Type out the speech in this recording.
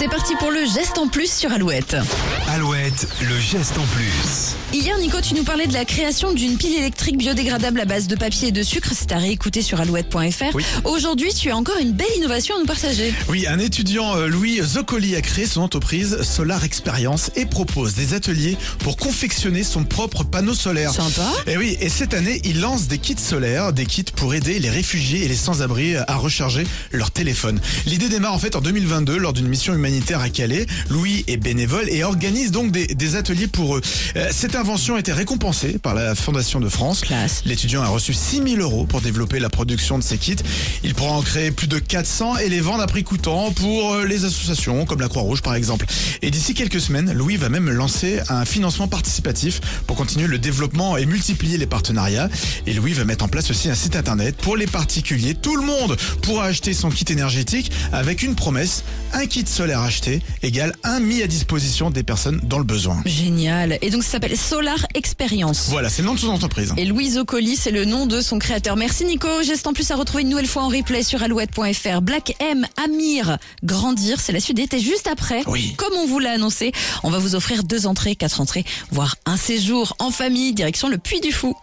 C'est parti pour le geste en plus sur Alouette. Alouette, le geste en plus. Hier, Nico, tu nous parlais de la création d'une pile électrique biodégradable à base de papier et de sucre. C'est à réécouter sur alouette.fr. Oui. Aujourd'hui, tu as encore une belle innovation à nous partager. Oui, un étudiant, euh, Louis Zoccoli, a créé son entreprise Solar Experience et propose des ateliers pour confectionner son propre panneau solaire. Sympa. Et oui, et cette année, il lance des kits solaires, des kits pour aider les réfugiés et les sans-abri à recharger leur téléphone. L'idée démarre en fait en 2022 lors d'une mission humanitaire à Calais. Louis est bénévole et organise donc des, des ateliers pour eux. Euh, cette invention a été récompensée par la Fondation de France. L'étudiant a reçu 6000 euros pour développer la production de ces kits. Il pourra en créer plus de 400 et les vendre à prix coûtant pour euh, les associations comme la Croix-Rouge par exemple. Et d'ici quelques semaines, Louis va même lancer un financement participatif pour continuer le développement et multiplier les partenariats. Et Louis va mettre en place aussi un site internet pour les particuliers. Tout le monde pourra acheter son kit énergétique avec une promesse. Un kit solaire acheté égale un mis à disposition des personnes dans le besoin. Génial. Et donc, ça s'appelle Solar Experience. Voilà, c'est le nom de son entreprise. Et Louise Ocoli, c'est le nom de son créateur. Merci Nico. Geste en plus à retrouver une nouvelle fois en replay sur alouette.fr. Black M, Amir, Grandir, c'est la suite d'été juste après. Oui. Comme on vous l'a annoncé, on va vous offrir deux entrées, quatre entrées, voire un séjour en famille, direction le Puy du Fou.